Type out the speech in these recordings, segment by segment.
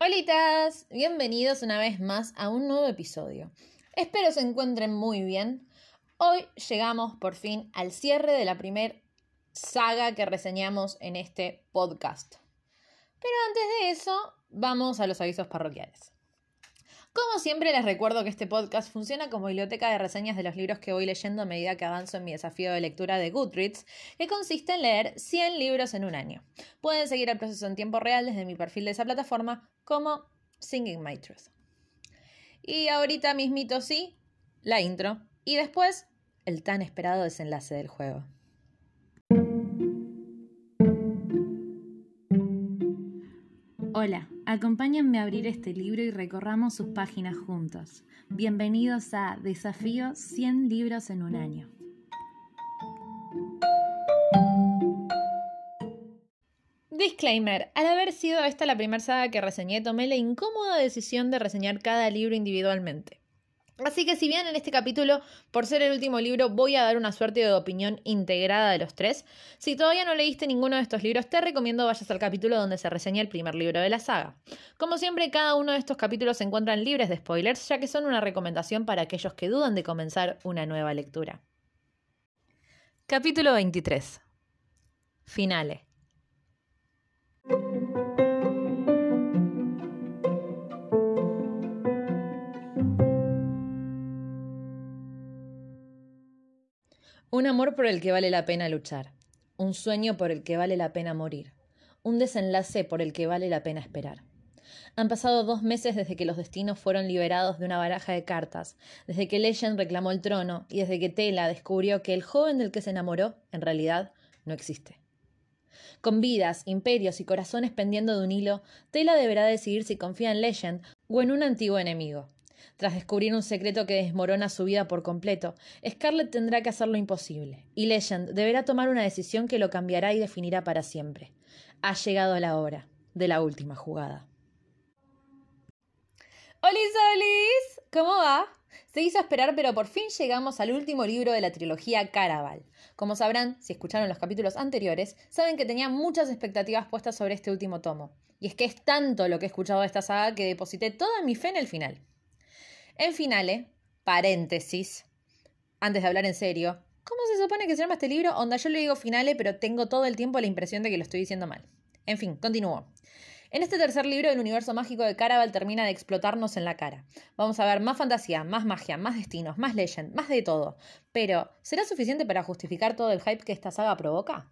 Holitas, bienvenidos una vez más a un nuevo episodio. Espero se encuentren muy bien. Hoy llegamos por fin al cierre de la primer saga que reseñamos en este podcast. Pero antes de eso, vamos a los avisos parroquiales. Como siempre les recuerdo que este podcast funciona como biblioteca de reseñas de los libros que voy leyendo a medida que avanzo en mi desafío de lectura de Goodreads, que consiste en leer 100 libros en un año. Pueden seguir el proceso en tiempo real desde mi perfil de esa plataforma como Singing My Truth. Y ahorita mismito sí, la intro. Y después, el tan esperado desenlace del juego. Hola, acompáñenme a abrir este libro y recorramos sus páginas juntos. Bienvenidos a Desafío 100 libros en un año. Disclaimer, al haber sido esta la primera saga que reseñé, tomé la incómoda decisión de reseñar cada libro individualmente. Así que si bien en este capítulo, por ser el último libro, voy a dar una suerte de opinión integrada de los tres, si todavía no leíste ninguno de estos libros, te recomiendo vayas al capítulo donde se reseña el primer libro de la saga. Como siempre, cada uno de estos capítulos se encuentran libres de spoilers, ya que son una recomendación para aquellos que dudan de comenzar una nueva lectura. Capítulo 23. Finale. Un amor por el que vale la pena luchar, un sueño por el que vale la pena morir, un desenlace por el que vale la pena esperar. Han pasado dos meses desde que los destinos fueron liberados de una baraja de cartas, desde que Legend reclamó el trono y desde que Tela descubrió que el joven del que se enamoró, en realidad, no existe. Con vidas, imperios y corazones pendiendo de un hilo, Tela deberá decidir si confía en Legend o en un antiguo enemigo. Tras descubrir un secreto que desmorona su vida por completo, Scarlett tendrá que hacer lo imposible, y Legend deberá tomar una decisión que lo cambiará y definirá para siempre. Ha llegado la hora de la última jugada. ¡Hola, Solis! ¿Cómo va? Se hizo esperar, pero por fin llegamos al último libro de la trilogía Caraval. Como sabrán, si escucharon los capítulos anteriores, saben que tenía muchas expectativas puestas sobre este último tomo. Y es que es tanto lo que he escuchado de esta saga que deposité toda mi fe en el final. En finale, paréntesis, antes de hablar en serio, ¿cómo se supone que se llama este libro? Onda, yo le digo finale, pero tengo todo el tiempo la impresión de que lo estoy diciendo mal. En fin, continúo. En este tercer libro, el universo mágico de Caraval termina de explotarnos en la cara. Vamos a ver más fantasía, más magia, más destinos, más legend, más de todo. Pero, ¿será suficiente para justificar todo el hype que esta saga provoca?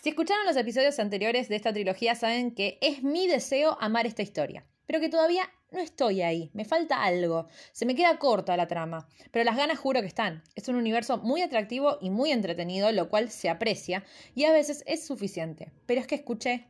Si escucharon los episodios anteriores de esta trilogía, saben que es mi deseo amar esta historia pero que todavía no estoy ahí, me falta algo, se me queda corta la trama, pero las ganas juro que están. Es un universo muy atractivo y muy entretenido, lo cual se aprecia y a veces es suficiente, pero es que escuché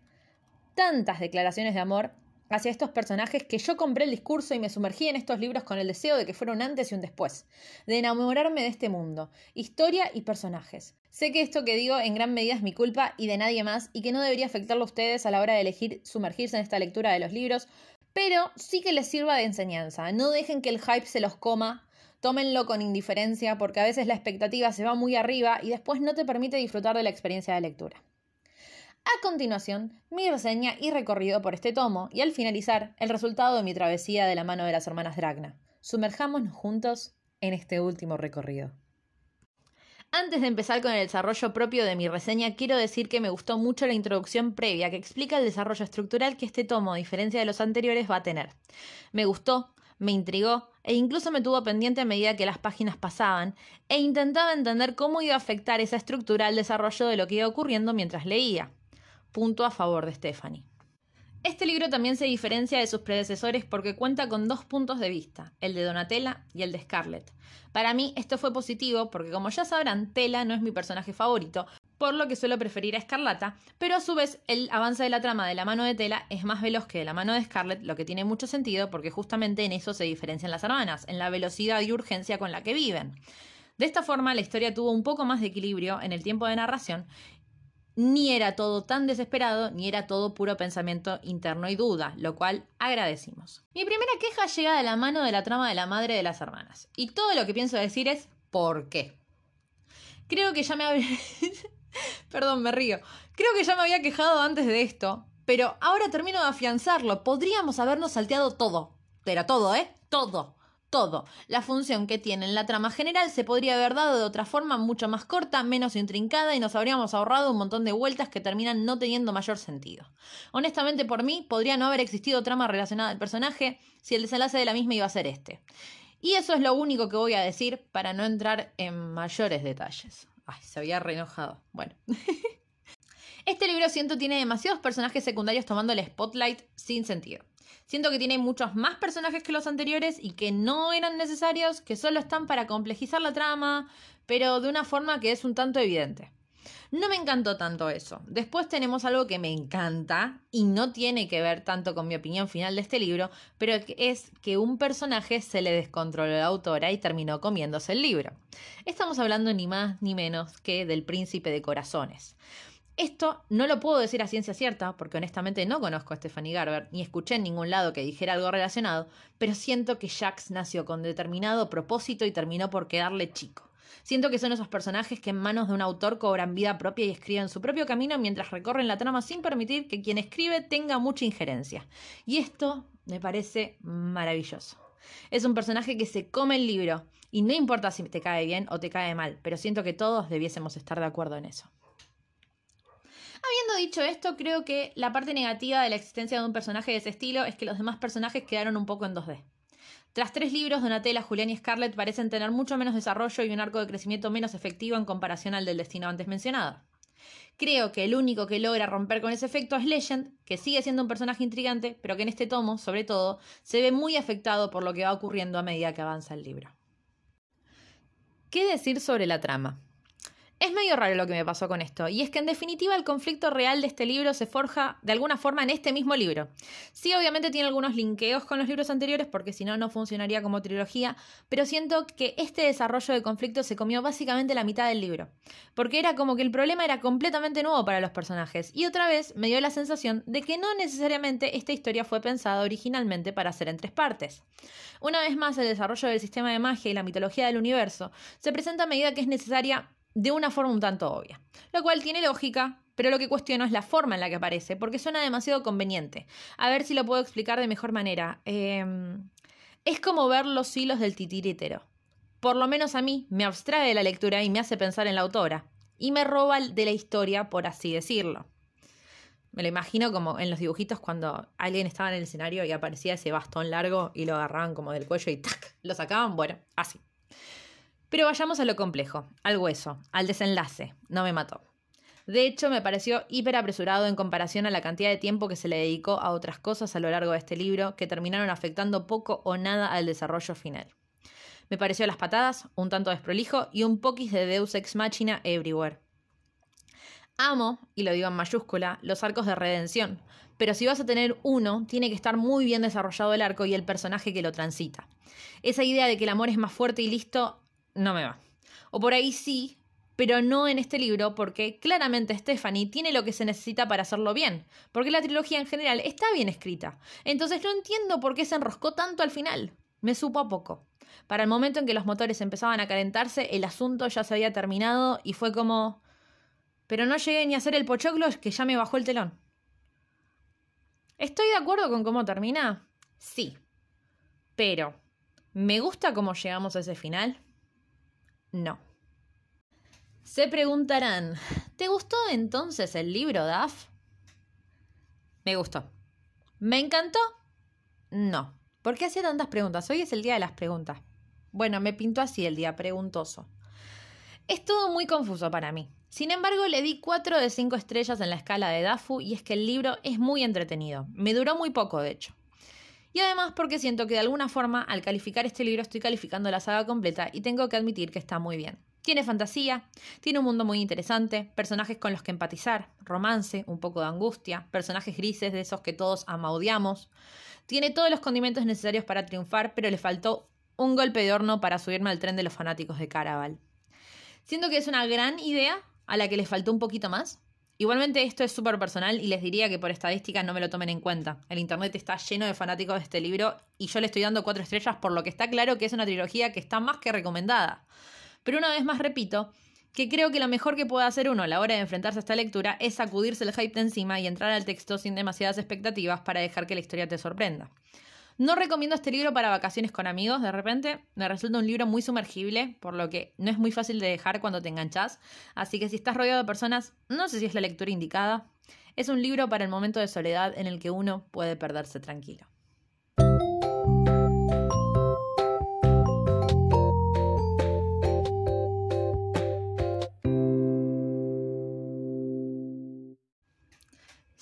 tantas declaraciones de amor hacia estos personajes que yo compré el discurso y me sumergí en estos libros con el deseo de que fuera un antes y un después, de enamorarme de este mundo, historia y personajes. Sé que esto que digo en gran medida es mi culpa y de nadie más y que no debería afectarlo a ustedes a la hora de elegir sumergirse en esta lectura de los libros, pero sí que les sirva de enseñanza. No dejen que el hype se los coma, tómenlo con indiferencia porque a veces la expectativa se va muy arriba y después no te permite disfrutar de la experiencia de lectura. A continuación, mi reseña y recorrido por este tomo y al finalizar, el resultado de mi travesía de la mano de las hermanas Dragna. Sumerjámonos juntos en este último recorrido. Antes de empezar con el desarrollo propio de mi reseña, quiero decir que me gustó mucho la introducción previa que explica el desarrollo estructural que este tomo, a diferencia de los anteriores, va a tener. Me gustó, me intrigó e incluso me tuvo pendiente a medida que las páginas pasaban e intentaba entender cómo iba a afectar esa estructura al desarrollo de lo que iba ocurriendo mientras leía. Punto a favor de Stephanie. Este libro también se diferencia de sus predecesores porque cuenta con dos puntos de vista, el de Donatella y el de Scarlett. Para mí esto fue positivo porque como ya sabrán, Tela no es mi personaje favorito, por lo que suelo preferir a Escarlata, pero a su vez el avance de la trama de la mano de Tela es más veloz que de la mano de Scarlett, lo que tiene mucho sentido porque justamente en eso se diferencian las hermanas, en la velocidad y urgencia con la que viven. De esta forma, la historia tuvo un poco más de equilibrio en el tiempo de narración ni era todo tan desesperado, ni era todo puro pensamiento interno y duda, lo cual agradecimos. Mi primera queja llega de la mano de la trama de la madre de las hermanas, y todo lo que pienso decir es ¿por qué? Creo que ya me había... Perdón, me río. Creo que ya me había quejado antes de esto, pero ahora termino de afianzarlo. Podríamos habernos salteado todo. Pero todo, ¿eh? Todo todo. La función que tiene en la trama general se podría haber dado de otra forma mucho más corta, menos intrincada y nos habríamos ahorrado un montón de vueltas que terminan no teniendo mayor sentido. Honestamente, por mí, podría no haber existido trama relacionada al personaje si el desenlace de la misma iba a ser este. Y eso es lo único que voy a decir para no entrar en mayores detalles. Ay, se había reenojado. Bueno. este libro siento tiene demasiados personajes secundarios tomando el spotlight sin sentido. Siento que tiene muchos más personajes que los anteriores y que no eran necesarios, que solo están para complejizar la trama, pero de una forma que es un tanto evidente. No me encantó tanto eso. Después tenemos algo que me encanta y no tiene que ver tanto con mi opinión final de este libro, pero es que un personaje se le descontroló a la autora y terminó comiéndose el libro. Estamos hablando ni más ni menos que del príncipe de corazones. Esto no lo puedo decir a ciencia cierta, porque honestamente no conozco a Stephanie Garber, ni escuché en ningún lado que dijera algo relacionado, pero siento que Jax nació con determinado propósito y terminó por quedarle chico. Siento que son esos personajes que en manos de un autor cobran vida propia y escriben su propio camino mientras recorren la trama sin permitir que quien escribe tenga mucha injerencia. Y esto me parece maravilloso. Es un personaje que se come el libro, y no importa si te cae bien o te cae mal, pero siento que todos debiésemos estar de acuerdo en eso. Habiendo dicho esto, creo que la parte negativa de la existencia de un personaje de ese estilo es que los demás personajes quedaron un poco en 2D. Tras tres libros, Donatella, Julián y Scarlett parecen tener mucho menos desarrollo y un arco de crecimiento menos efectivo en comparación al del destino antes mencionado. Creo que el único que logra romper con ese efecto es Legend, que sigue siendo un personaje intrigante, pero que en este tomo, sobre todo, se ve muy afectado por lo que va ocurriendo a medida que avanza el libro. ¿Qué decir sobre la trama? Es medio raro lo que me pasó con esto, y es que en definitiva el conflicto real de este libro se forja de alguna forma en este mismo libro. Sí, obviamente tiene algunos linkeos con los libros anteriores, porque si no, no funcionaría como trilogía, pero siento que este desarrollo de conflicto se comió básicamente la mitad del libro, porque era como que el problema era completamente nuevo para los personajes, y otra vez me dio la sensación de que no necesariamente esta historia fue pensada originalmente para ser en tres partes. Una vez más, el desarrollo del sistema de magia y la mitología del universo se presenta a medida que es necesaria de una forma un tanto obvia, lo cual tiene lógica, pero lo que cuestiono es la forma en la que aparece, porque suena demasiado conveniente. A ver si lo puedo explicar de mejor manera. Em, es como ver los hilos del titiritero. Por lo menos a mí me abstrae de la lectura y me hace pensar en la autora, y me roba de la historia, por así decirlo. Me lo imagino como en los dibujitos cuando alguien estaba en el escenario y aparecía ese bastón largo y lo agarraban como del cuello y ¡tac! lo sacaban, bueno, así. Pero vayamos a lo complejo, al hueso, al desenlace. No me mató. De hecho, me pareció hiper apresurado en comparación a la cantidad de tiempo que se le dedicó a otras cosas a lo largo de este libro que terminaron afectando poco o nada al desarrollo final. Me pareció las patadas, un tanto desprolijo y un poquis de Deus Ex Machina everywhere. Amo, y lo digo en mayúscula, los arcos de redención, pero si vas a tener uno, tiene que estar muy bien desarrollado el arco y el personaje que lo transita. Esa idea de que el amor es más fuerte y listo no me va. O por ahí sí, pero no en este libro, porque claramente Stephanie tiene lo que se necesita para hacerlo bien, porque la trilogía en general está bien escrita. Entonces no entiendo por qué se enroscó tanto al final. Me supo a poco. Para el momento en que los motores empezaban a calentarse, el asunto ya se había terminado y fue como... Pero no llegué ni a hacer el pochoclo que ya me bajó el telón. ¿Estoy de acuerdo con cómo termina? Sí. Pero, ¿me gusta cómo llegamos a ese final? No. Se preguntarán, ¿te gustó entonces el libro, Daf? Me gustó. ¿Me encantó? No. ¿Por qué hacía tantas preguntas? Hoy es el día de las preguntas. Bueno, me pintó así el día preguntoso. Es todo muy confuso para mí. Sin embargo, le di 4 de 5 estrellas en la escala de Dafu y es que el libro es muy entretenido. Me duró muy poco, de hecho. Y además porque siento que de alguna forma al calificar este libro estoy calificando la saga completa y tengo que admitir que está muy bien. Tiene fantasía, tiene un mundo muy interesante, personajes con los que empatizar, romance, un poco de angustia, personajes grises de esos que todos amaudiamos. Tiene todos los condimentos necesarios para triunfar, pero le faltó un golpe de horno para subirme al tren de los fanáticos de Caraval. Siento que es una gran idea a la que le faltó un poquito más, Igualmente esto es súper personal y les diría que por estadística no me lo tomen en cuenta. El Internet está lleno de fanáticos de este libro y yo le estoy dando cuatro estrellas por lo que está claro que es una trilogía que está más que recomendada. Pero una vez más repito que creo que lo mejor que puede hacer uno a la hora de enfrentarse a esta lectura es sacudirse el hype de encima y entrar al texto sin demasiadas expectativas para dejar que la historia te sorprenda. No recomiendo este libro para vacaciones con amigos, de repente me resulta un libro muy sumergible, por lo que no es muy fácil de dejar cuando te enganchas, así que si estás rodeado de personas, no sé si es la lectura indicada. Es un libro para el momento de soledad en el que uno puede perderse tranquilo.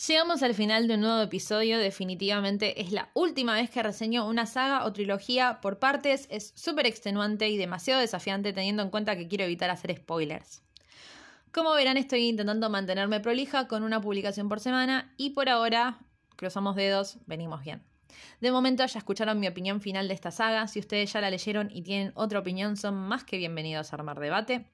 Llegamos al final de un nuevo episodio, definitivamente es la última vez que reseño una saga o trilogía por partes, es súper extenuante y demasiado desafiante teniendo en cuenta que quiero evitar hacer spoilers. Como verán estoy intentando mantenerme prolija con una publicación por semana y por ahora, cruzamos dedos, venimos bien. De momento ya escucharon mi opinión final de esta saga. Si ustedes ya la leyeron y tienen otra opinión, son más que bienvenidos a armar debate.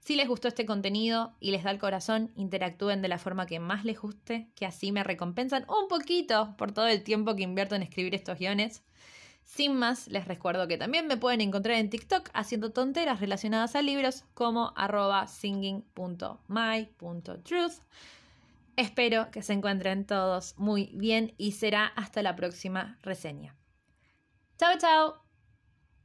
Si les gustó este contenido y les da el corazón, interactúen de la forma que más les guste, que así me recompensan un poquito por todo el tiempo que invierto en escribir estos guiones. Sin más, les recuerdo que también me pueden encontrar en TikTok haciendo tonteras relacionadas a libros como arroba singing.my.truth. Espero que se encuentren todos muy bien y será hasta la próxima reseña. Chao, chao.